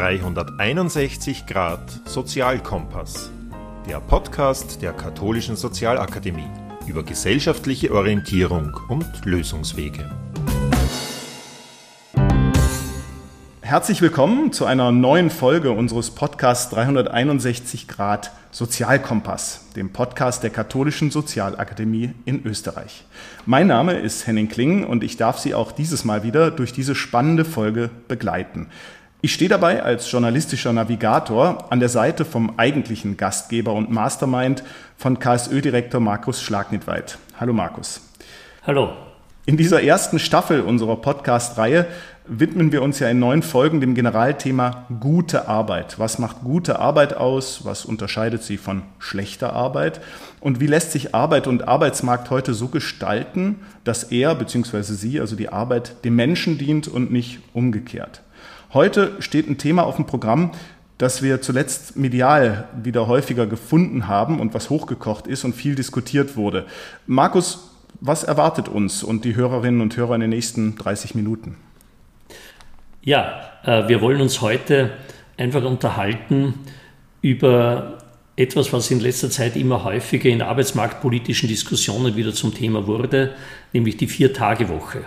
361 Grad Sozialkompass, der Podcast der Katholischen Sozialakademie über gesellschaftliche Orientierung und Lösungswege. Herzlich willkommen zu einer neuen Folge unseres Podcasts 361 Grad Sozialkompass, dem Podcast der Katholischen Sozialakademie in Österreich. Mein Name ist Henning Kling und ich darf Sie auch dieses Mal wieder durch diese spannende Folge begleiten. Ich stehe dabei als journalistischer Navigator an der Seite vom eigentlichen Gastgeber und Mastermind von KSÖ-Direktor Markus Schlagnitweit. Hallo Markus. Hallo. In dieser ersten Staffel unserer Podcast-Reihe widmen wir uns ja in neun Folgen dem Generalthema gute Arbeit. Was macht gute Arbeit aus? Was unterscheidet sie von schlechter Arbeit? Und wie lässt sich Arbeit und Arbeitsmarkt heute so gestalten, dass er bzw. sie, also die Arbeit, dem Menschen dient und nicht umgekehrt? Heute steht ein Thema auf dem Programm, das wir zuletzt medial wieder häufiger gefunden haben und was hochgekocht ist und viel diskutiert wurde. Markus, was erwartet uns und die Hörerinnen und Hörer in den nächsten 30 Minuten? Ja, äh, wir wollen uns heute einfach unterhalten über etwas, was in letzter Zeit immer häufiger in arbeitsmarktpolitischen Diskussionen wieder zum Thema wurde, nämlich die Vier-Tage-Woche,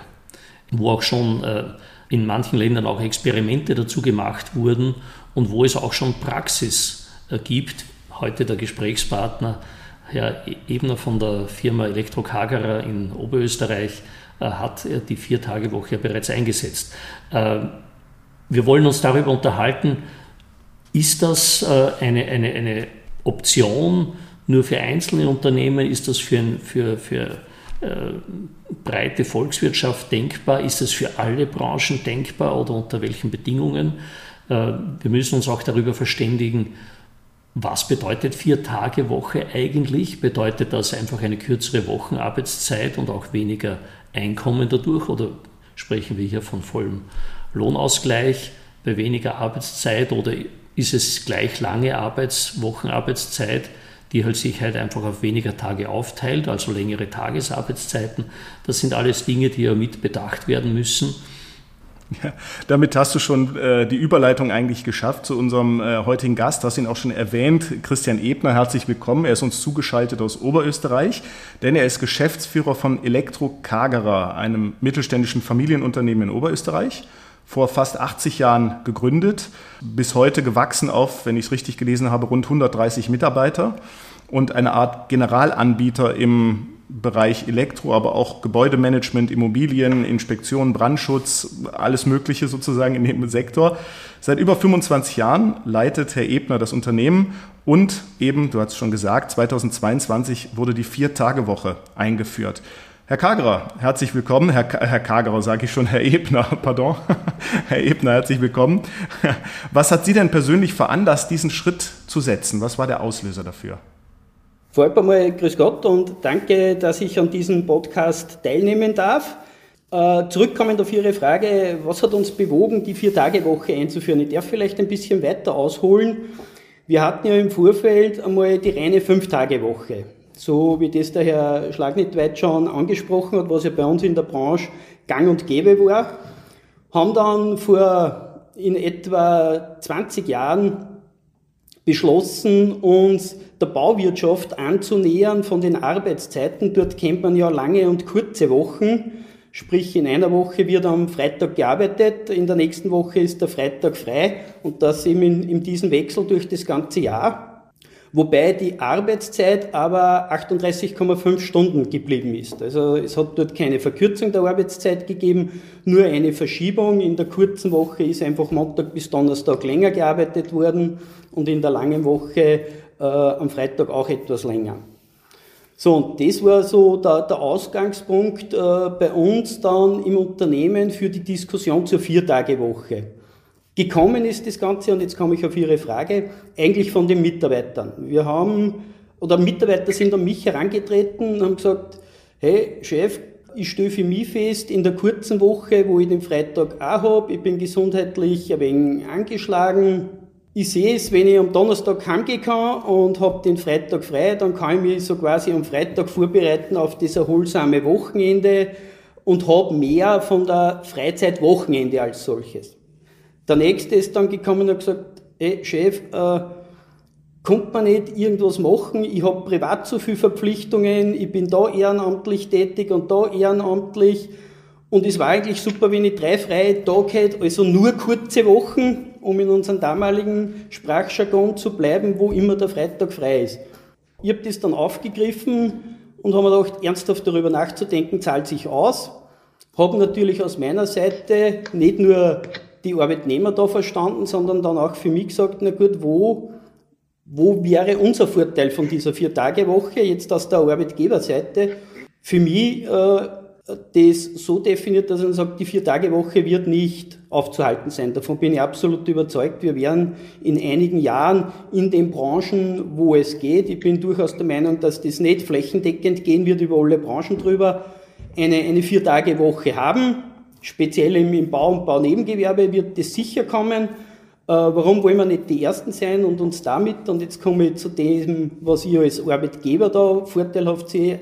wo auch schon äh, in manchen Ländern auch Experimente dazu gemacht wurden und wo es auch schon Praxis äh, gibt. Heute der Gesprächspartner, Herr Ebner von der Firma Elektrokagerer in Oberösterreich, hat die Vier-Tage-Woche bereits eingesetzt. Wir wollen uns darüber unterhalten, ist das äh, eine, eine, eine Option nur für einzelne Unternehmen? Ist das für, für, für äh, breite Volkswirtschaft denkbar? Ist das für alle Branchen denkbar oder unter welchen Bedingungen? Äh, wir müssen uns auch darüber verständigen, was bedeutet vier Tage Woche eigentlich? Bedeutet das einfach eine kürzere Wochenarbeitszeit und auch weniger Einkommen dadurch? Oder sprechen wir hier von vollem Lohnausgleich bei weniger Arbeitszeit oder ist es gleich lange Arbeitswochenarbeitszeit, die halt sich halt einfach auf weniger Tage aufteilt, also längere Tagesarbeitszeiten. Das sind alles Dinge, die ja mit bedacht werden müssen. Ja, damit hast du schon äh, die Überleitung eigentlich geschafft zu unserem äh, heutigen Gast. Du hast ihn auch schon erwähnt, Christian Ebner. Herzlich willkommen. Er ist uns zugeschaltet aus Oberösterreich, denn er ist Geschäftsführer von Elektro Kagerer, einem mittelständischen Familienunternehmen in Oberösterreich vor fast 80 Jahren gegründet, bis heute gewachsen auf, wenn ich es richtig gelesen habe, rund 130 Mitarbeiter und eine Art Generalanbieter im Bereich Elektro, aber auch Gebäudemanagement, Immobilien, Inspektion, Brandschutz, alles Mögliche sozusagen in dem Sektor. Seit über 25 Jahren leitet Herr Ebner das Unternehmen und eben, du hast es schon gesagt, 2022 wurde die Vier-Tage-Woche eingeführt. Herr Kagerer, herzlich willkommen. Herr, Herr Kagerer, sage ich schon, Herr Ebner, pardon. Herr Ebner, herzlich willkommen. Was hat Sie denn persönlich veranlasst, diesen Schritt zu setzen? Was war der Auslöser dafür? Vorab einmal grüß Gott und danke, dass ich an diesem Podcast teilnehmen darf. Äh, zurückkommend auf Ihre Frage, was hat uns bewogen, die Vier-Tage-Woche einzuführen? Ich darf vielleicht ein bisschen weiter ausholen. Wir hatten ja im Vorfeld einmal die reine Fünf-Tage-Woche so wie das der Herr Schlagnitweit schon angesprochen hat, was ja bei uns in der Branche gang und gäbe war, haben dann vor in etwa 20 Jahren beschlossen, uns der Bauwirtschaft anzunähern von den Arbeitszeiten. Dort kennt man ja lange und kurze Wochen. Sprich, in einer Woche wird am Freitag gearbeitet, in der nächsten Woche ist der Freitag frei und das eben in, in diesem Wechsel durch das ganze Jahr wobei die Arbeitszeit aber 38,5 Stunden geblieben ist. Also es hat dort keine Verkürzung der Arbeitszeit gegeben, nur eine Verschiebung. In der kurzen Woche ist einfach Montag bis Donnerstag länger gearbeitet worden und in der langen Woche äh, am Freitag auch etwas länger. So, und das war so der, der Ausgangspunkt äh, bei uns dann im Unternehmen für die Diskussion zur Viertagewoche. Gekommen ist das Ganze, und jetzt komme ich auf Ihre Frage, eigentlich von den Mitarbeitern. Wir haben, oder Mitarbeiter sind an mich herangetreten und haben gesagt, hey Chef, ich stelle für mich fest, in der kurzen Woche, wo ich den Freitag auch habe, ich bin gesundheitlich ein wenig angeschlagen. Ich sehe es, wenn ich am Donnerstag heimgehen und habe den Freitag frei, dann kann ich mich so quasi am Freitag vorbereiten auf das erholsame Wochenende und habe mehr von der Freizeit Wochenende als solches. Der nächste ist dann gekommen und hat gesagt, ey Chef, äh, kommt man nicht irgendwas machen, ich habe privat zu viele Verpflichtungen, ich bin da ehrenamtlich tätig und da ehrenamtlich und es war eigentlich super, wenn ich drei freie Tage hätte, also nur kurze Wochen, um in unserem damaligen Sprachjargon zu bleiben, wo immer der Freitag frei ist. Ich habe das dann aufgegriffen und habe mir gedacht, ernsthaft darüber nachzudenken, zahlt sich aus. Habe natürlich aus meiner Seite nicht nur die Arbeitnehmer da verstanden, sondern dann auch für mich gesagt, na gut, wo wo wäre unser Vorteil von dieser Vier-Tage-Woche jetzt aus der Arbeitgeberseite? Für mich äh, das so definiert, dass man sagt, die Vier-Tage-Woche wird nicht aufzuhalten sein. Davon bin ich absolut überzeugt. Wir werden in einigen Jahren in den Branchen, wo es geht, ich bin durchaus der Meinung, dass das nicht flächendeckend gehen wird über alle Branchen drüber, eine, eine Vier-Tage-Woche haben. Speziell im Bau- und Baunebengewerbe wird das sicher kommen. Äh, warum wollen wir nicht die Ersten sein und uns damit, und jetzt komme ich zu dem, was ich als Arbeitgeber da vorteilhaft sehe,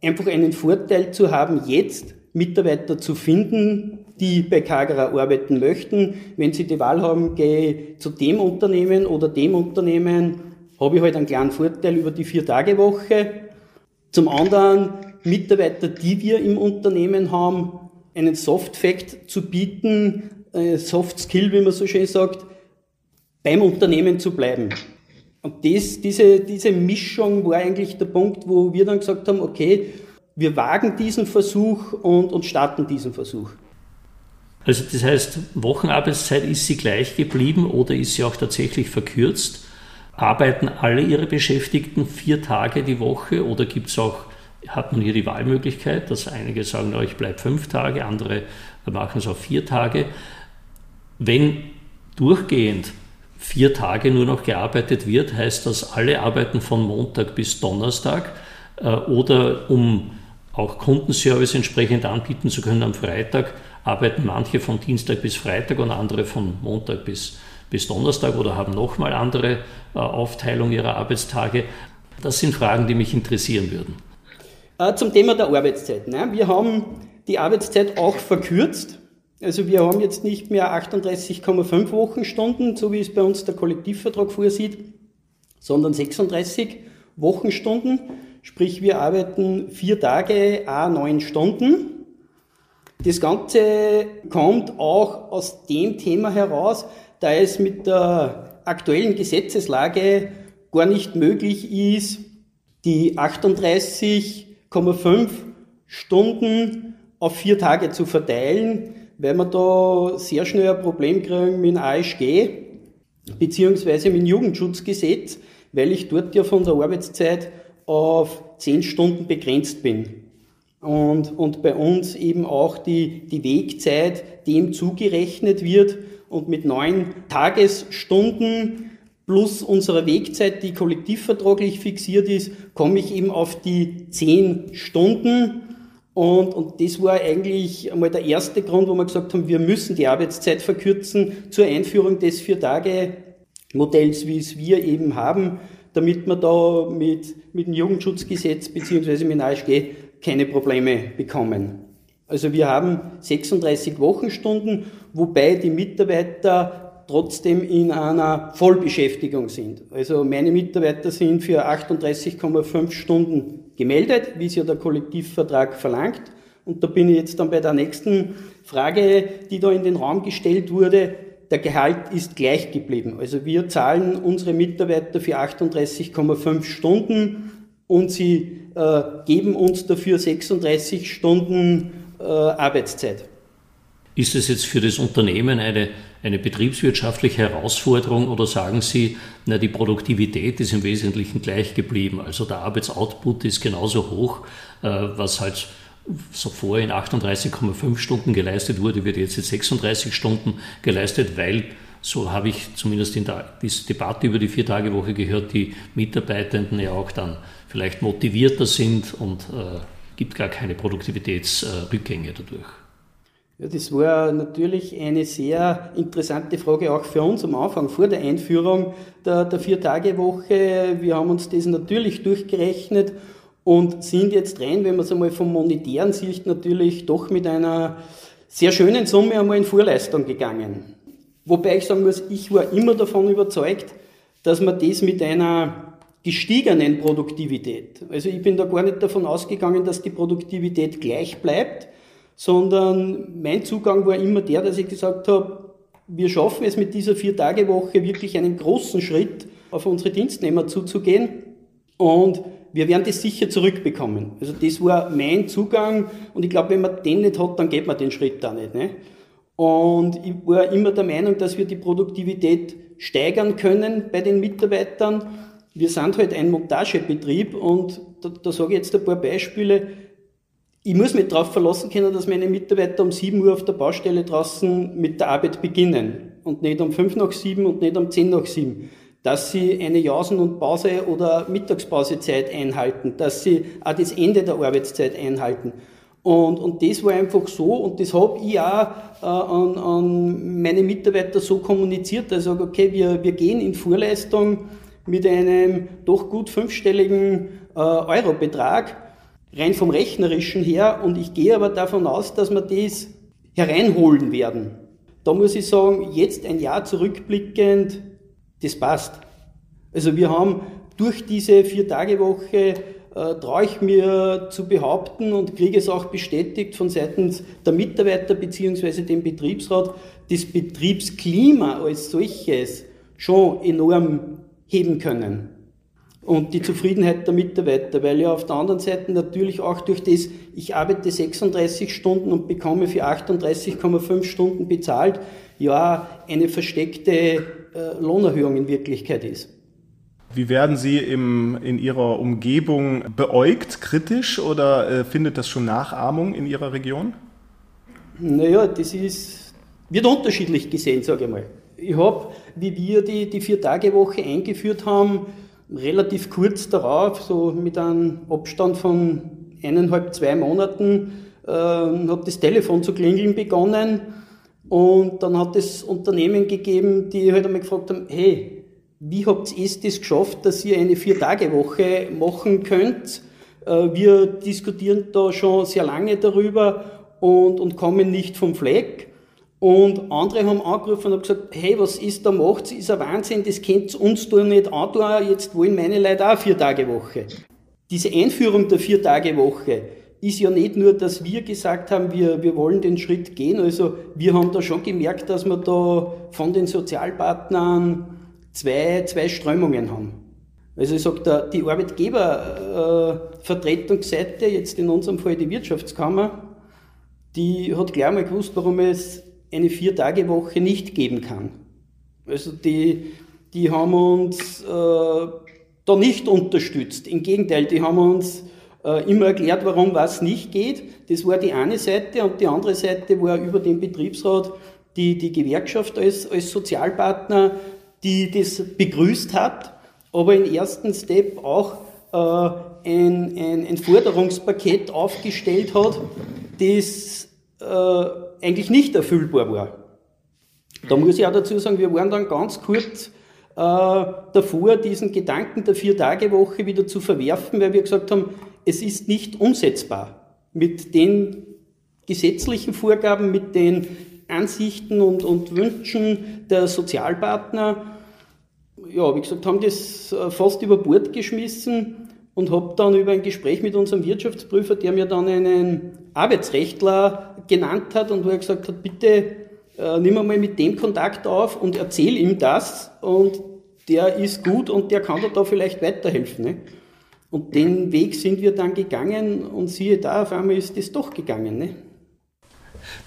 einfach einen Vorteil zu haben, jetzt Mitarbeiter zu finden, die bei Kagera arbeiten möchten. Wenn sie die Wahl haben, gehe zu dem Unternehmen oder dem Unternehmen, habe ich halt einen kleinen Vorteil über die Vier-Tage-Woche. Zum anderen Mitarbeiter, die wir im Unternehmen haben, einen Soft-Fact zu bieten, Soft Skill, wie man so schön sagt, beim Unternehmen zu bleiben. Und das, diese, diese Mischung war eigentlich der Punkt, wo wir dann gesagt haben, okay, wir wagen diesen Versuch und, und starten diesen Versuch. Also das heißt, Wochenarbeitszeit ist sie gleich geblieben oder ist sie auch tatsächlich verkürzt? Arbeiten alle Ihre Beschäftigten vier Tage die Woche oder gibt es auch, hat man hier die Wahlmöglichkeit, dass einige sagen, no, ich bleibe fünf Tage, andere machen es auf vier Tage. Wenn durchgehend vier Tage nur noch gearbeitet wird, heißt das, alle arbeiten von Montag bis Donnerstag äh, oder um auch Kundenservice entsprechend anbieten zu können am Freitag, arbeiten manche von Dienstag bis Freitag und andere von Montag bis, bis Donnerstag oder haben nochmal andere äh, Aufteilung ihrer Arbeitstage. Das sind Fragen, die mich interessieren würden. Äh, zum Thema der Arbeitszeit. Ne? Wir haben die Arbeitszeit auch verkürzt. Also wir haben jetzt nicht mehr 38,5 Wochenstunden, so wie es bei uns der Kollektivvertrag vorsieht, sondern 36 Wochenstunden. Sprich, wir arbeiten vier Tage, a neun Stunden. Das Ganze kommt auch aus dem Thema heraus, da es mit der aktuellen Gesetzeslage gar nicht möglich ist, die 38,5 Stunden auf vier Tage zu verteilen, weil wir da sehr schnell ein Problem kriegen mit dem ASG beziehungsweise mit dem Jugendschutzgesetz, weil ich dort ja von der Arbeitszeit auf zehn Stunden begrenzt bin. Und, und bei uns eben auch die, die Wegzeit dem zugerechnet wird und mit neun Tagesstunden plus unserer Wegzeit, die kollektivvertraglich fixiert ist, komme ich eben auf die zehn Stunden und, und das war eigentlich einmal der erste Grund, wo wir gesagt haben, wir müssen die Arbeitszeit verkürzen zur Einführung des Vier-Tage-Modells, wie es wir eben haben, damit wir da mit, mit dem Jugendschutzgesetz beziehungsweise mit dem ASG keine Probleme bekommen. Also wir haben 36 Wochenstunden, wobei die Mitarbeiter trotzdem in einer Vollbeschäftigung sind. Also meine Mitarbeiter sind für 38,5 Stunden gemeldet, wie es ja der Kollektivvertrag verlangt. Und da bin ich jetzt dann bei der nächsten Frage, die da in den Raum gestellt wurde. Der Gehalt ist gleich geblieben. Also wir zahlen unsere Mitarbeiter für 38,5 Stunden und sie äh, geben uns dafür 36 Stunden äh, Arbeitszeit. Ist es jetzt für das Unternehmen eine, eine betriebswirtschaftliche Herausforderung oder sagen Sie, na, die Produktivität ist im Wesentlichen gleich geblieben? Also der Arbeitsoutput ist genauso hoch, äh, was halt so vorher in 38,5 Stunden geleistet wurde, wird jetzt in 36 Stunden geleistet, weil, so habe ich zumindest in der Debatte über die Vier-Tage-Woche gehört, die Mitarbeitenden ja auch dann vielleicht motivierter sind und äh, gibt gar keine Produktivitätsrückgänge dadurch. Ja, das war natürlich eine sehr interessante Frage auch für uns am Anfang, vor der Einführung der, der Vier-Tage-Woche. Wir haben uns das natürlich durchgerechnet und sind jetzt rein, wenn man es einmal vom monetären Sicht natürlich doch mit einer sehr schönen Summe einmal in Vorleistung gegangen. Wobei ich sagen muss, ich war immer davon überzeugt, dass man das mit einer gestiegenen Produktivität, also ich bin da gar nicht davon ausgegangen, dass die Produktivität gleich bleibt, sondern mein Zugang war immer der, dass ich gesagt habe, wir schaffen es mit dieser Vier-Tage-Woche wirklich einen großen Schritt auf unsere Dienstnehmer zuzugehen und wir werden das sicher zurückbekommen. Also das war mein Zugang und ich glaube, wenn man den nicht hat, dann geht man den Schritt da nicht. Ne? Und ich war immer der Meinung, dass wir die Produktivität steigern können bei den Mitarbeitern. Wir sind halt ein Montagebetrieb und da, da sage ich jetzt ein paar Beispiele. Ich muss mich darauf verlassen können, dass meine Mitarbeiter um 7 Uhr auf der Baustelle draußen mit der Arbeit beginnen und nicht um 5 nach 7 und nicht um 10 nach 7 dass sie eine Jausen- und Pause- oder Mittagspausezeit einhalten, dass sie auch das Ende der Arbeitszeit einhalten. Und, und das war einfach so und das habe ich auch äh, an, an meine Mitarbeiter so kommuniziert, dass ich sage, okay, wir, wir gehen in Vorleistung mit einem doch gut fünfstelligen äh, Eurobetrag, rein vom Rechnerischen her und ich gehe aber davon aus, dass wir das hereinholen werden. Da muss ich sagen, jetzt ein Jahr zurückblickend, das passt. Also wir haben durch diese Vier-Tage-Woche äh, traue ich mir zu behaupten und kriege es auch bestätigt von seitens der Mitarbeiter bzw. dem Betriebsrat, das Betriebsklima als solches schon enorm heben können. Und die Zufriedenheit der Mitarbeiter, weil ja auf der anderen Seite natürlich auch durch das, ich arbeite 36 Stunden und bekomme für 38,5 Stunden bezahlt, ja eine versteckte äh, Lohnerhöhung in Wirklichkeit ist. Wie werden Sie im, in Ihrer Umgebung beäugt, kritisch oder äh, findet das schon Nachahmung in Ihrer Region? Naja, das ist, wird unterschiedlich gesehen, sage ich mal. Ich habe, wie wir die, die Vier-Tage-Woche eingeführt haben, relativ kurz darauf, so mit einem Abstand von eineinhalb, zwei Monaten, äh, hat das Telefon zu klingeln begonnen und dann hat es Unternehmen gegeben, die halt einmal gefragt haben, hey, wie habt ihr es geschafft, dass ihr eine Vier-Tage-Woche machen könnt? Äh, wir diskutieren da schon sehr lange darüber und, und kommen nicht vom Fleck. Und andere haben angerufen und haben gesagt, hey, was ist da macht? Ist ein Wahnsinn, das kennt uns doch nicht an, jetzt wollen meine Leute auch Vier-Tage-Woche. Diese Einführung der Vier-Tage-Woche, ist ja nicht nur, dass wir gesagt haben, wir, wir wollen den Schritt gehen. Also wir haben da schon gemerkt, dass wir da von den Sozialpartnern zwei, zwei Strömungen haben. Also ich sage, die Arbeitgebervertretungsseite, jetzt in unserem Fall die Wirtschaftskammer, die hat gleich mal gewusst, warum es eine Vier-Tage-Woche nicht geben kann. Also die, die haben uns äh, da nicht unterstützt. Im Gegenteil, die haben uns äh, immer erklärt, warum was nicht geht. Das war die eine Seite und die andere Seite war über den Betriebsrat die, die Gewerkschaft als, als Sozialpartner, die das begrüßt hat, aber im ersten Step auch äh, ein, ein, ein Forderungspaket aufgestellt hat, das äh, eigentlich nicht erfüllbar war. Da muss ich auch dazu sagen, wir waren dann ganz kurz äh, davor, diesen Gedanken der Vier-Tage-Woche wieder zu verwerfen, weil wir gesagt haben, es ist nicht umsetzbar mit den gesetzlichen Vorgaben, mit den Ansichten und, und Wünschen der Sozialpartner. Ja, wie gesagt, haben das äh, fast über Bord geschmissen und habe dann über ein Gespräch mit unserem Wirtschaftsprüfer, der mir dann einen Arbeitsrechtler genannt hat und wo er gesagt hat, bitte äh, nimm mal mit dem Kontakt auf und erzähl ihm das und der ist gut und der kann dir da vielleicht weiterhelfen. Ne? Und den Weg sind wir dann gegangen und siehe da, auf einmal ist das doch gegangen. Ne?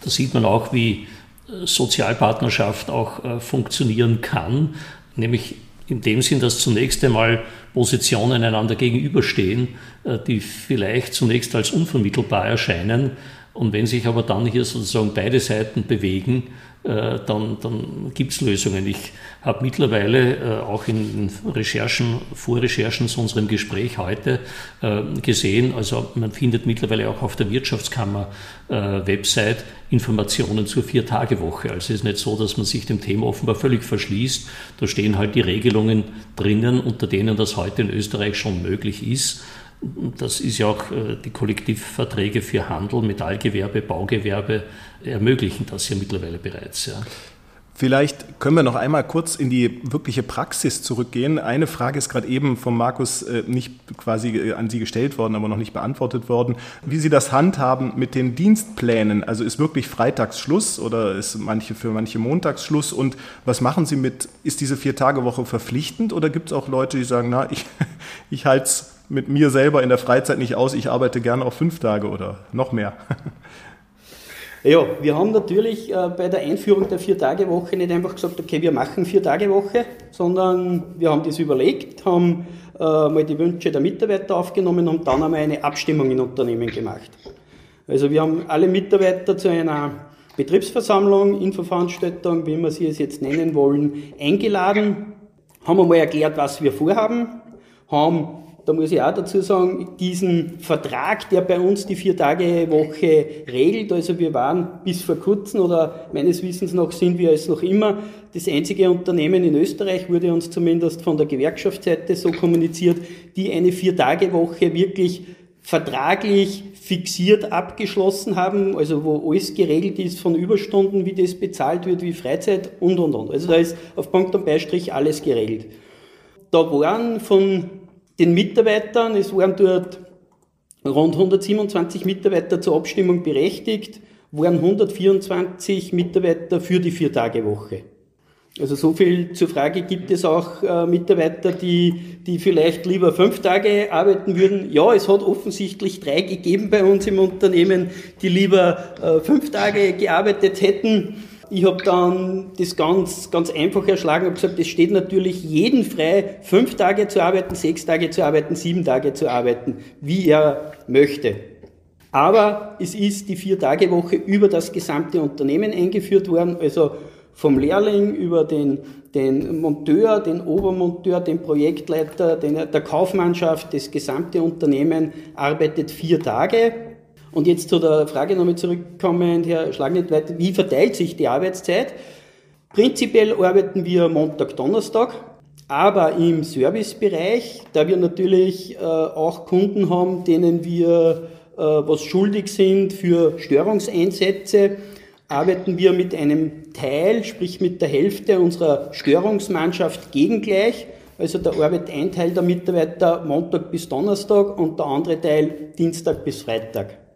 Da sieht man auch, wie äh, Sozialpartnerschaft auch äh, funktionieren kann, nämlich in dem Sinn, dass zunächst einmal Positionen einander gegenüberstehen, äh, die vielleicht zunächst als unvermittelbar erscheinen. Und wenn sich aber dann hier sozusagen beide Seiten bewegen, äh, dann, dann gibt es Lösungen. Ich habe mittlerweile äh, auch in Recherchen, Vorrecherchen zu unserem Gespräch heute äh, gesehen, also man findet mittlerweile auch auf der Wirtschaftskammer Website Informationen zur Vier-Tage-Woche. Also es ist nicht so, dass man sich dem Thema offenbar völlig verschließt. Da stehen halt die Regelungen drinnen, unter denen das heute in Österreich schon möglich ist. Das ist ja auch die Kollektivverträge für Handel, Metallgewerbe, Baugewerbe ermöglichen das ja mittlerweile bereits. Ja. Vielleicht können wir noch einmal kurz in die wirkliche Praxis zurückgehen. Eine Frage ist gerade eben von Markus äh, nicht quasi äh, an Sie gestellt worden, aber noch nicht beantwortet worden. Wie Sie das handhaben mit den Dienstplänen. Also ist wirklich Freitagsschluss oder ist manche für manche Montagsschluss? Und was machen Sie mit, ist diese Vier-Tage-Woche verpflichtend oder gibt es auch Leute, die sagen, na, ich, ich halte es mit mir selber in der Freizeit nicht aus, ich arbeite gerne auf fünf Tage oder noch mehr? Ja, wir haben natürlich äh, bei der Einführung der Vier-Tage-Woche nicht einfach gesagt, okay, wir machen Vier-Tage-Woche, sondern wir haben das überlegt, haben äh, mal die Wünsche der Mitarbeiter aufgenommen und dann einmal eine Abstimmung in Unternehmen gemacht. Also wir haben alle Mitarbeiter zu einer Betriebsversammlung, Infoveranstaltung, wie wir sie es jetzt nennen wollen, eingeladen, haben einmal erklärt, was wir vorhaben, haben da muss ich auch dazu sagen, diesen Vertrag, der bei uns die Vier-Tage-Woche regelt, also wir waren bis vor kurzem oder meines Wissens nach sind wir es noch immer das einzige Unternehmen in Österreich, wurde uns zumindest von der Gewerkschaftsseite so kommuniziert, die eine Vier-Tage-Woche wirklich vertraglich fixiert abgeschlossen haben, also wo alles geregelt ist von Überstunden, wie das bezahlt wird, wie Freizeit und, und, und. Also da ist auf Punkt und Beistrich alles geregelt. Da waren von den Mitarbeitern. Es waren dort rund 127 Mitarbeiter zur Abstimmung berechtigt, waren 124 Mitarbeiter für die Vier-Tage-Woche. Also so viel zur Frage, gibt es auch äh, Mitarbeiter, die, die vielleicht lieber fünf Tage arbeiten würden? Ja, es hat offensichtlich drei gegeben bei uns im Unternehmen, die lieber äh, fünf Tage gearbeitet hätten. Ich habe dann das ganz, ganz einfach erschlagen und gesagt, es steht natürlich jeden frei, fünf Tage zu arbeiten, sechs Tage zu arbeiten, sieben Tage zu arbeiten, wie er möchte. Aber es ist die Vier-Tage-Woche über das gesamte Unternehmen eingeführt worden, also vom Lehrling über den, den Monteur, den Obermonteur, den Projektleiter, den, der Kaufmannschaft, das gesamte Unternehmen arbeitet vier Tage und jetzt zu der Frage nochmal zurückkommen, Herr Schlagnetweit, wie verteilt sich die Arbeitszeit? Prinzipiell arbeiten wir Montag, Donnerstag, aber im Servicebereich, da wir natürlich äh, auch Kunden haben, denen wir äh, was schuldig sind für Störungseinsätze, arbeiten wir mit einem Teil, sprich mit der Hälfte unserer Störungsmannschaft gegengleich. Also da arbeitet ein Teil der Mitarbeiter Montag bis Donnerstag und der andere Teil Dienstag bis Freitag.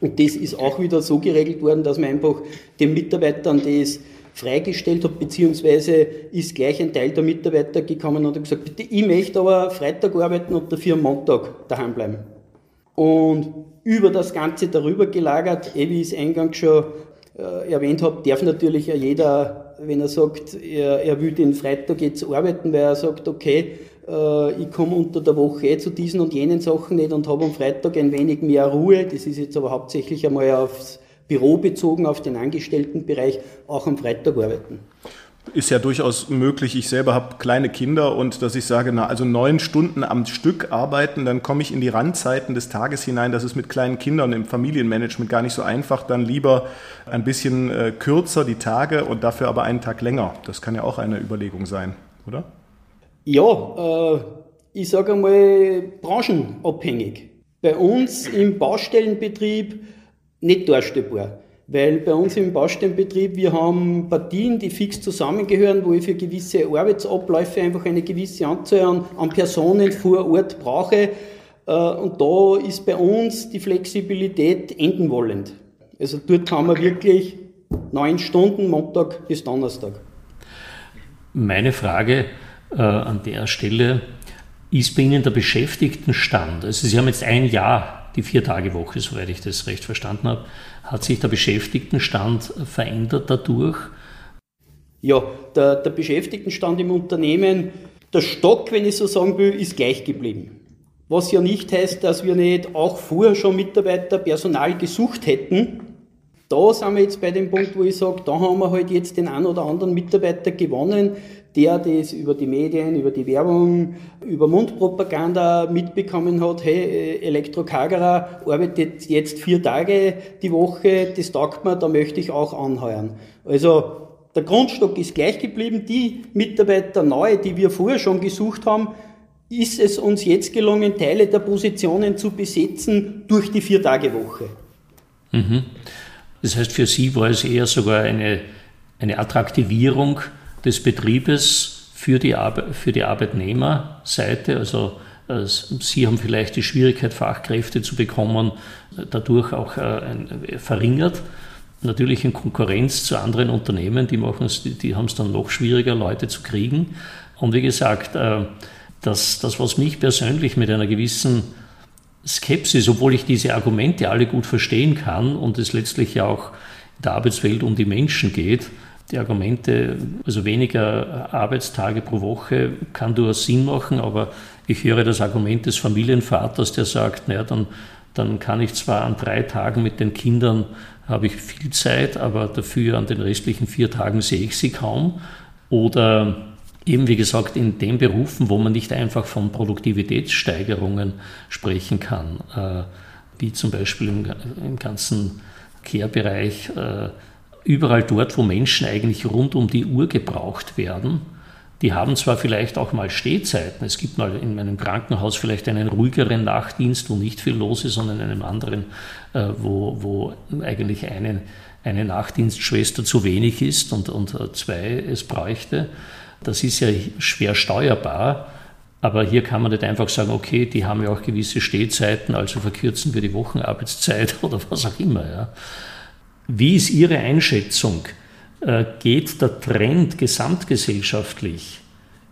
Und das ist auch wieder so geregelt worden, dass man einfach den Mitarbeitern das freigestellt hat, beziehungsweise ist gleich ein Teil der Mitarbeiter gekommen und hat gesagt, bitte, ich möchte aber Freitag arbeiten und dafür am Montag daheim bleiben. Und über das Ganze darüber gelagert, eh wie ich es eingangs schon äh, erwähnt habe, darf natürlich jeder, wenn er sagt, er, er will den Freitag jetzt arbeiten, weil er sagt, okay, äh, ich komme unter der Woche zu diesen und jenen Sachen nicht und habe am Freitag ein wenig mehr Ruhe. Das ist jetzt aber hauptsächlich einmal aufs Büro bezogen, auf den Angestelltenbereich, auch am Freitag arbeiten. Ist ja durchaus möglich. Ich selber habe kleine Kinder und dass ich sage, na, also neun Stunden am Stück arbeiten, dann komme ich in die Randzeiten des Tages hinein. Das ist mit kleinen Kindern im Familienmanagement gar nicht so einfach. Dann lieber ein bisschen äh, kürzer die Tage und dafür aber einen Tag länger. Das kann ja auch eine Überlegung sein, oder? Ja, äh, ich sage einmal branchenabhängig. Bei uns im Baustellenbetrieb nicht darstellbar. Weil bei uns im Baustellenbetrieb, wir haben Partien, die fix zusammengehören, wo ich für gewisse Arbeitsabläufe einfach eine gewisse Anzahl an, an Personen vor Ort brauche. Äh, und da ist bei uns die Flexibilität enden wollend. Also dort haben wir wirklich neun Stunden, Montag bis Donnerstag. Meine Frage, äh, an der Stelle ist bei Ihnen der Beschäftigtenstand, also Sie haben jetzt ein Jahr die Vier-Tage-Woche, soweit ich das recht verstanden habe, hat sich der Beschäftigtenstand verändert dadurch? Ja, der, der Beschäftigtenstand im Unternehmen, der Stock, wenn ich so sagen will, ist gleich geblieben. Was ja nicht heißt, dass wir nicht auch vorher schon Mitarbeiter, Personal gesucht hätten. Da sind wir jetzt bei dem Punkt, wo ich sage, da haben wir halt jetzt den einen oder anderen Mitarbeiter gewonnen, der das über die Medien, über die Werbung, über Mundpropaganda mitbekommen hat, hey, Elektrokagera arbeitet jetzt vier Tage die Woche, das taugt mir, da möchte ich auch anheuern. Also der Grundstock ist gleich geblieben. Die Mitarbeiter neu, die wir vorher schon gesucht haben, ist es uns jetzt gelungen, Teile der Positionen zu besetzen durch die Vier-Tage-Woche. Mhm. Das heißt, für Sie war es eher sogar eine eine Attraktivierung des Betriebes für die, Arbe für die Arbeitnehmerseite. Also äh, Sie haben vielleicht die Schwierigkeit, Fachkräfte zu bekommen, dadurch auch äh, verringert. Natürlich in Konkurrenz zu anderen Unternehmen, die, die, die haben es dann noch schwieriger, Leute zu kriegen. Und wie gesagt, äh, das, das, was mich persönlich mit einer gewissen Skepsis, obwohl ich diese Argumente alle gut verstehen kann und es letztlich ja auch in der Arbeitswelt um die Menschen geht, die Argumente, also weniger Arbeitstage pro Woche kann durchaus Sinn machen, aber ich höre das Argument des Familienvaters, der sagt, naja, dann, dann kann ich zwar an drei Tagen mit den Kindern, habe ich viel Zeit, aber dafür an den restlichen vier Tagen sehe ich sie kaum. Oder eben wie gesagt in den Berufen, wo man nicht einfach von Produktivitätssteigerungen sprechen kann, äh, wie zum Beispiel im, ganzen Care-Bereich, äh, überall dort, wo Menschen eigentlich rund um die Uhr gebraucht werden, die haben zwar vielleicht auch mal Stehzeiten. Es gibt mal in meinem Krankenhaus vielleicht einen ruhigeren Nachtdienst, wo nicht viel los ist, sondern in einem anderen, äh, wo, wo eigentlich eine, eine Nachtdienstschwester zu wenig ist und, und äh, zwei es bräuchte. Das ist ja schwer steuerbar. Aber hier kann man nicht einfach sagen, okay, die haben ja auch gewisse Stehzeiten, also verkürzen wir die Wochenarbeitszeit oder was auch immer. Ja. Wie ist Ihre Einschätzung? Äh, geht der Trend gesamtgesellschaftlich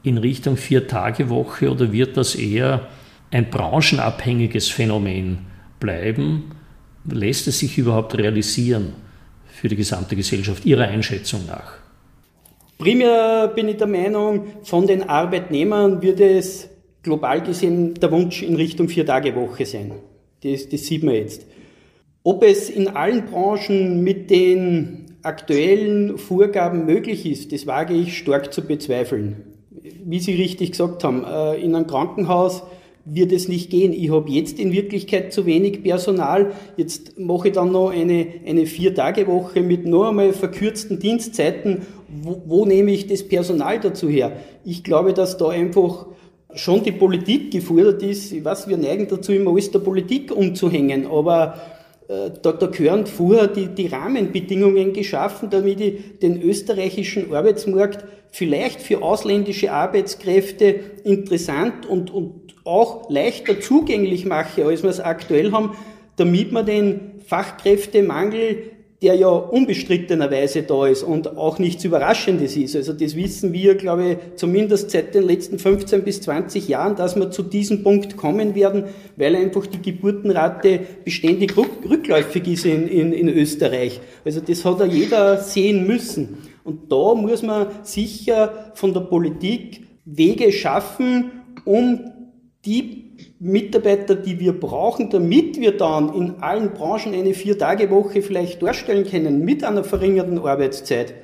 in Richtung Vier-Tage-Woche oder wird das eher ein branchenabhängiges Phänomen bleiben? Lässt es sich überhaupt realisieren für die gesamte Gesellschaft Ihrer Einschätzung nach? Primär bin ich der Meinung, von den Arbeitnehmern wird es global gesehen der Wunsch in Richtung Vier-Tage-Woche sein. Das, das sieht man jetzt. Ob es in allen Branchen mit den aktuellen Vorgaben möglich ist, das wage ich stark zu bezweifeln. Wie Sie richtig gesagt haben, äh, in einem Krankenhaus wird es nicht gehen. Ich habe jetzt in Wirklichkeit zu wenig Personal. Jetzt mache ich dann noch eine, eine Vier-Tage-Woche mit nur einmal verkürzten Dienstzeiten. Wo, wo nehme ich das Personal dazu her? Ich glaube, dass da einfach schon die Politik gefordert ist. Ich weiß, wir neigen dazu, immer alles der Politik umzuhängen, aber da, da gehören vorher die, die Rahmenbedingungen geschaffen, damit ich den österreichischen Arbeitsmarkt vielleicht für ausländische Arbeitskräfte interessant und, und auch leichter zugänglich mache, als wir es aktuell haben, damit man den Fachkräftemangel der ja unbestrittenerweise da ist und auch nichts Überraschendes ist. Also das wissen wir, glaube ich, zumindest seit den letzten 15 bis 20 Jahren, dass wir zu diesem Punkt kommen werden, weil einfach die Geburtenrate beständig rückläufig ist in, in, in Österreich. Also das hat ja jeder sehen müssen. Und da muss man sicher von der Politik Wege schaffen, um die Mitarbeiter, die wir brauchen, damit wir dann in allen Branchen eine Vier-Tage-Woche vielleicht darstellen können mit einer verringerten Arbeitszeit,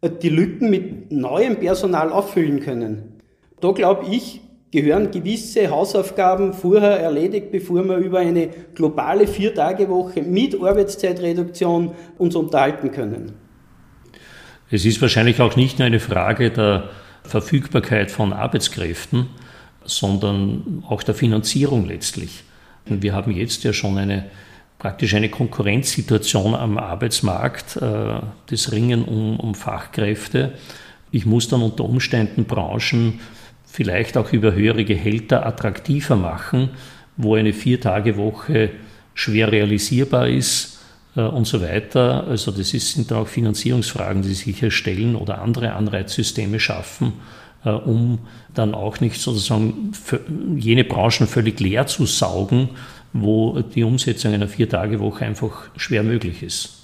äh, die Lücken mit neuem Personal auffüllen können. Da glaube ich, gehören gewisse Hausaufgaben vorher erledigt, bevor wir über eine globale Vier-Tage-Woche mit Arbeitszeitreduktion uns unterhalten können. Es ist wahrscheinlich auch nicht nur eine Frage der Verfügbarkeit von Arbeitskräften, sondern auch der Finanzierung letztlich. Und wir haben jetzt ja schon eine praktisch eine Konkurrenzsituation am Arbeitsmarkt, äh, das Ringen um, um Fachkräfte. Ich muss dann unter Umständen Branchen vielleicht auch über höhere Gehälter attraktiver machen, wo eine Viertagewoche schwer realisierbar ist äh, und so weiter. Also das ist, sind dann auch Finanzierungsfragen, die sich hier stellen oder andere Anreizsysteme schaffen, um dann auch nicht sozusagen jene Branchen völlig leer zu saugen, wo die Umsetzung einer Vier-Tage-Woche einfach schwer möglich ist.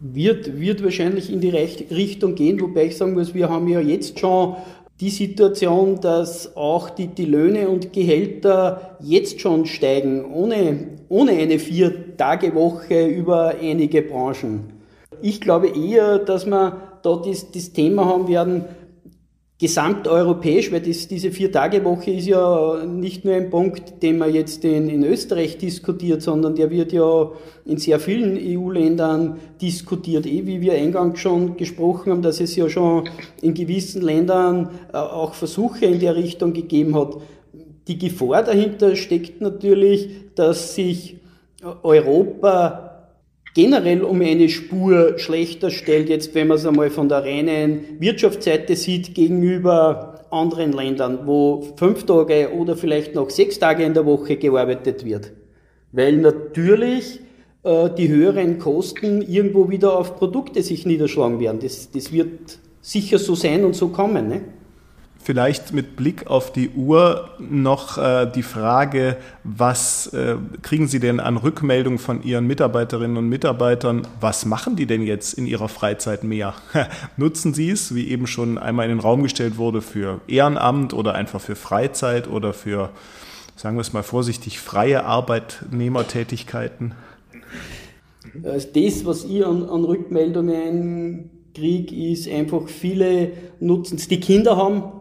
Wird, wird wahrscheinlich in die Richtung gehen, wobei ich sagen muss, wir haben ja jetzt schon die Situation, dass auch die, die Löhne und Gehälter jetzt schon steigen, ohne, ohne eine Vier-Tage-Woche über einige Branchen. Ich glaube eher, dass wir da das, das Thema haben werden, gesamteuropäisch, weil das, diese Vier-Tage-Woche ist ja nicht nur ein Punkt, den man jetzt in, in Österreich diskutiert, sondern der wird ja in sehr vielen EU-Ländern diskutiert. Eh, wie wir eingangs schon gesprochen haben, dass es ja schon in gewissen Ländern äh, auch Versuche in der Richtung gegeben hat. Die Gefahr dahinter steckt natürlich, dass sich Europa generell um eine Spur schlechter stellt, jetzt wenn man es einmal von der reinen Wirtschaftsseite sieht, gegenüber anderen Ländern, wo fünf Tage oder vielleicht noch sechs Tage in der Woche gearbeitet wird. Weil natürlich äh, die höheren Kosten irgendwo wieder auf Produkte sich niederschlagen werden. Das, das wird sicher so sein und so kommen. Ne? Vielleicht mit Blick auf die Uhr noch äh, die Frage, was äh, kriegen Sie denn an Rückmeldungen von Ihren Mitarbeiterinnen und Mitarbeitern? Was machen die denn jetzt in ihrer Freizeit mehr? Nutzen Sie es, wie eben schon einmal in den Raum gestellt wurde, für Ehrenamt oder einfach für Freizeit oder für, sagen wir es mal vorsichtig, freie Arbeitnehmertätigkeiten? Also das, was ich an, an Rückmeldungen kriege, ist einfach viele nutzen es. Die Kinder haben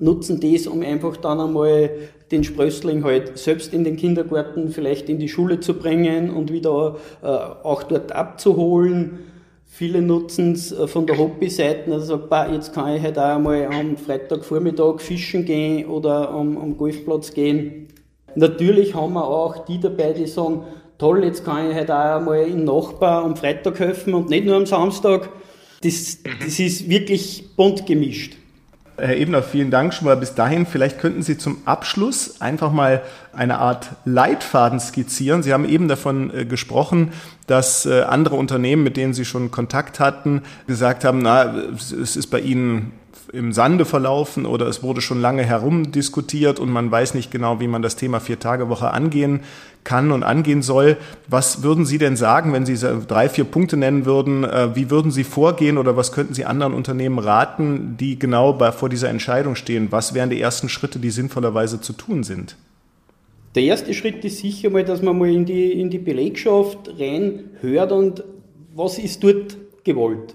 nutzen das, um einfach dann einmal den Sprössling halt selbst in den Kindergarten, vielleicht in die Schule zu bringen und wieder äh, auch dort abzuholen. Viele nutzen es äh, von der Hobby-Seite, also bah, jetzt kann ich halt auch einmal am Freitagvormittag fischen gehen oder am, am Golfplatz gehen. Natürlich haben wir auch die dabei, die sagen, toll, jetzt kann ich halt auch einmal im Nachbar am Freitag helfen und nicht nur am Samstag. Das, das ist wirklich bunt gemischt. Herr Ebner, vielen Dank schon mal bis dahin. Vielleicht könnten Sie zum Abschluss einfach mal eine Art Leitfaden skizzieren. Sie haben eben davon äh, gesprochen, dass äh, andere Unternehmen, mit denen Sie schon Kontakt hatten, gesagt haben, na, es ist bei Ihnen im Sande verlaufen oder es wurde schon lange herumdiskutiert und man weiß nicht genau, wie man das Thema Vier-Tage-Woche angehen kann und angehen soll. Was würden Sie denn sagen, wenn Sie drei, vier Punkte nennen würden? Äh, wie würden Sie vorgehen oder was könnten Sie anderen Unternehmen raten, die genau bei, vor dieser Entscheidung stehen? Was wären die ersten Schritte, die sinnvollerweise zu tun sind? Der erste Schritt ist sicher mal, dass man mal in die, in die Belegschaft reinhört und was ist dort gewollt.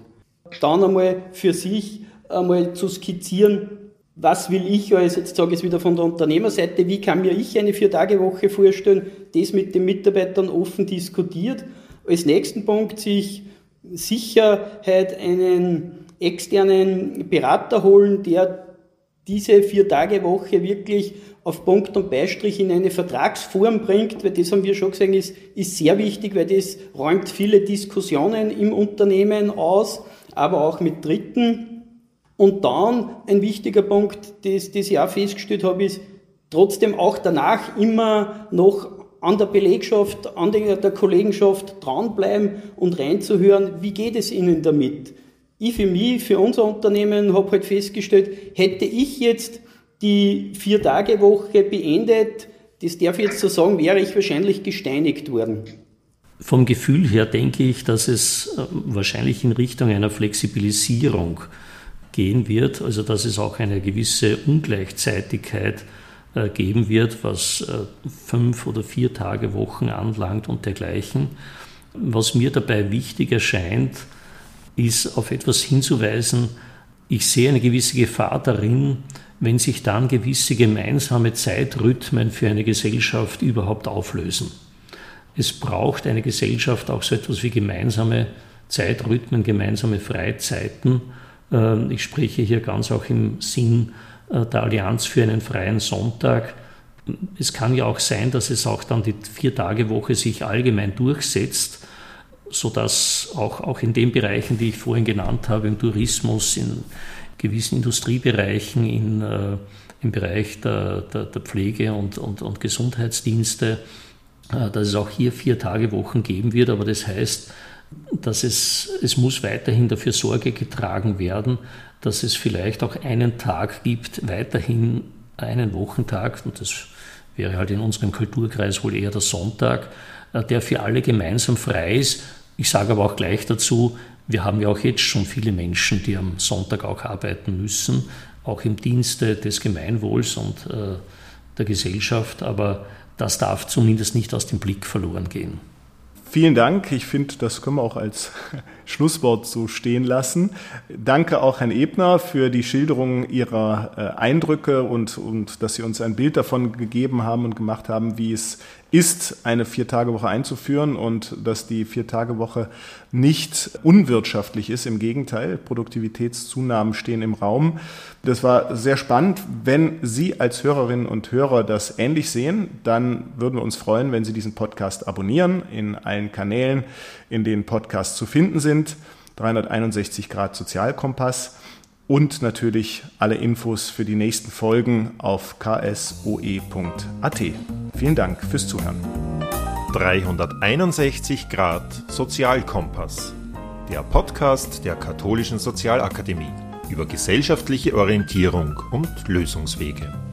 Dann einmal für sich einmal zu skizzieren, was will ich als, jetzt sage ich es wieder von der Unternehmerseite, wie kann mir ich eine Vier-Tage-Woche vorstellen, das mit den Mitarbeitern offen diskutiert. Als nächsten Punkt sich Sicherheit einen externen Berater holen, der diese Vier-Tage-Woche wirklich auf Punkt und Beistrich in eine Vertragsform bringt, weil das haben wir schon gesagt, ist, ist sehr wichtig, weil das räumt viele Diskussionen im Unternehmen aus, aber auch mit Dritten. Und dann ein wichtiger Punkt, das, das ich auch festgestellt habe, ist trotzdem auch danach immer noch an der Belegschaft, an der, der Kollegenschaft dranbleiben und reinzuhören, wie geht es Ihnen damit? Ich für mich, für unser Unternehmen habe halt festgestellt, hätte ich jetzt die Vier-Tage-Woche beendet, das darf ich jetzt so sagen, wäre ich wahrscheinlich gesteinigt worden. Vom Gefühl her denke ich, dass es äh, wahrscheinlich in Richtung einer Flexibilisierung gehen wird, also dass es auch eine gewisse Ungleichzeitigkeit äh, geben wird, was äh, fünf oder vier Tage Wochen anlangt und dergleichen. Was mir dabei wichtig erscheint, ist auf etwas hinzuweisen, ich sehe eine gewisse Gefahr darin, wenn sich dann gewisse gemeinsame Zeitrhythmen für eine Gesellschaft überhaupt auflösen. Es braucht eine Gesellschaft auch so etwas wie gemeinsame Zeitrhythmen, gemeinsame Freizeiten, ich spreche hier ganz auch im Sinn äh, der Allianz für einen freien Sonntag. Es kann ja auch sein, dass es auch dann die Vier-Tage-Woche sich allgemein durchsetzt, sodass auch, auch in den Bereichen, die ich vorhin genannt habe, im Tourismus, in gewissen Industriebereichen, in, äh, im Bereich der, der, der Pflege und, und, und Gesundheitsdienste, äh, dass es auch hier Vier-Tage-Wochen geben wird. Aber das heißt, dass es, es muss weiterhin dafür Sorge getragen werden, dass es vielleicht auch einen Tag gibt, weiterhin einen Wochentag, und das wäre halt in unserem Kulturkreis wohl eher der Sonntag, äh, der für alle gemeinsam frei ist. Ich sage aber auch gleich dazu, wir haben ja auch jetzt schon viele Menschen, die am Sonntag auch arbeiten müssen, auch im Dienste des Gemeinwohls und äh, der Gesellschaft, aber das darf zumindest nicht aus dem Blick verloren gehen. Vielen Dank. Ich finde, das können wir auch als Schlusswort so stehen lassen. Danke auch Herrn Ebner für die Schilderung Ihrer äh, Eindrücke und, und dass Sie uns ein Bild davon gegeben haben und gemacht haben, wie es ist, eine Vier-Tage-Woche einzuführen und dass die Vier-Tage-Woche nicht unwirtschaftlich ist. Im Gegenteil, Produktivitätszunahmen stehen im Raum. Das war sehr spannend. Wenn Sie als Hörerinnen und Hörer das ähnlich sehen, dann würden wir uns freuen, wenn Sie diesen Podcast abonnieren in allen Kanälen, in denen Podcasts zu finden sind. 361 Grad Sozialkompass und natürlich alle Infos für die nächsten Folgen auf ksoe.at. Vielen Dank fürs Zuhören. 361 Grad Sozialkompass. Der Podcast der Katholischen Sozialakademie über gesellschaftliche Orientierung und Lösungswege.